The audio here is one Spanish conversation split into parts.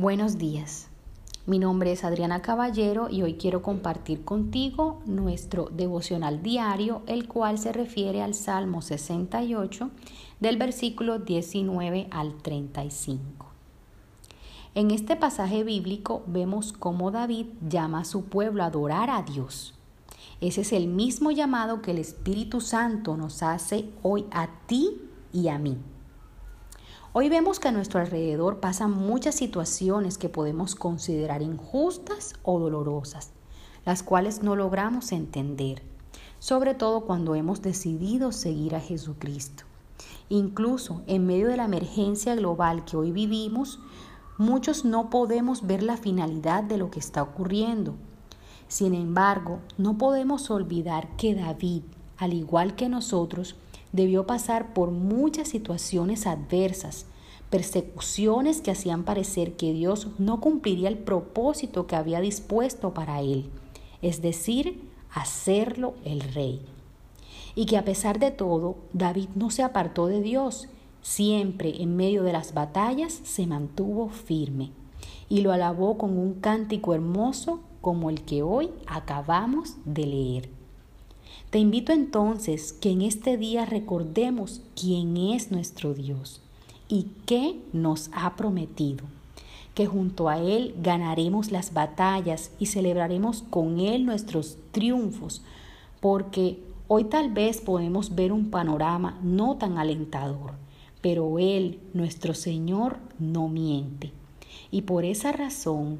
Buenos días. Mi nombre es Adriana Caballero y hoy quiero compartir contigo nuestro devocional diario, el cual se refiere al Salmo 68 del versículo 19 al 35. En este pasaje bíblico vemos cómo David llama a su pueblo a adorar a Dios. Ese es el mismo llamado que el Espíritu Santo nos hace hoy a ti y a mí. Hoy vemos que a nuestro alrededor pasan muchas situaciones que podemos considerar injustas o dolorosas, las cuales no logramos entender, sobre todo cuando hemos decidido seguir a Jesucristo. Incluso en medio de la emergencia global que hoy vivimos, muchos no podemos ver la finalidad de lo que está ocurriendo. Sin embargo, no podemos olvidar que David, al igual que nosotros, debió pasar por muchas situaciones adversas, persecuciones que hacían parecer que Dios no cumpliría el propósito que había dispuesto para él, es decir, hacerlo el rey. Y que a pesar de todo, David no se apartó de Dios, siempre en medio de las batallas se mantuvo firme y lo alabó con un cántico hermoso como el que hoy acabamos de leer. Te invito entonces que en este día recordemos quién es nuestro Dios y qué nos ha prometido, que junto a Él ganaremos las batallas y celebraremos con Él nuestros triunfos, porque hoy tal vez podemos ver un panorama no tan alentador, pero Él, nuestro Señor, no miente. Y por esa razón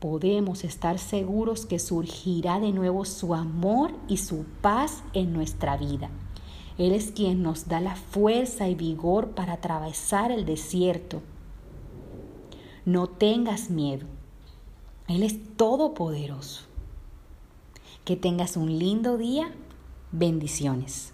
podemos estar seguros que surgirá de nuevo su amor y su paz en nuestra vida. Él es quien nos da la fuerza y vigor para atravesar el desierto. No tengas miedo. Él es todopoderoso. Que tengas un lindo día. Bendiciones.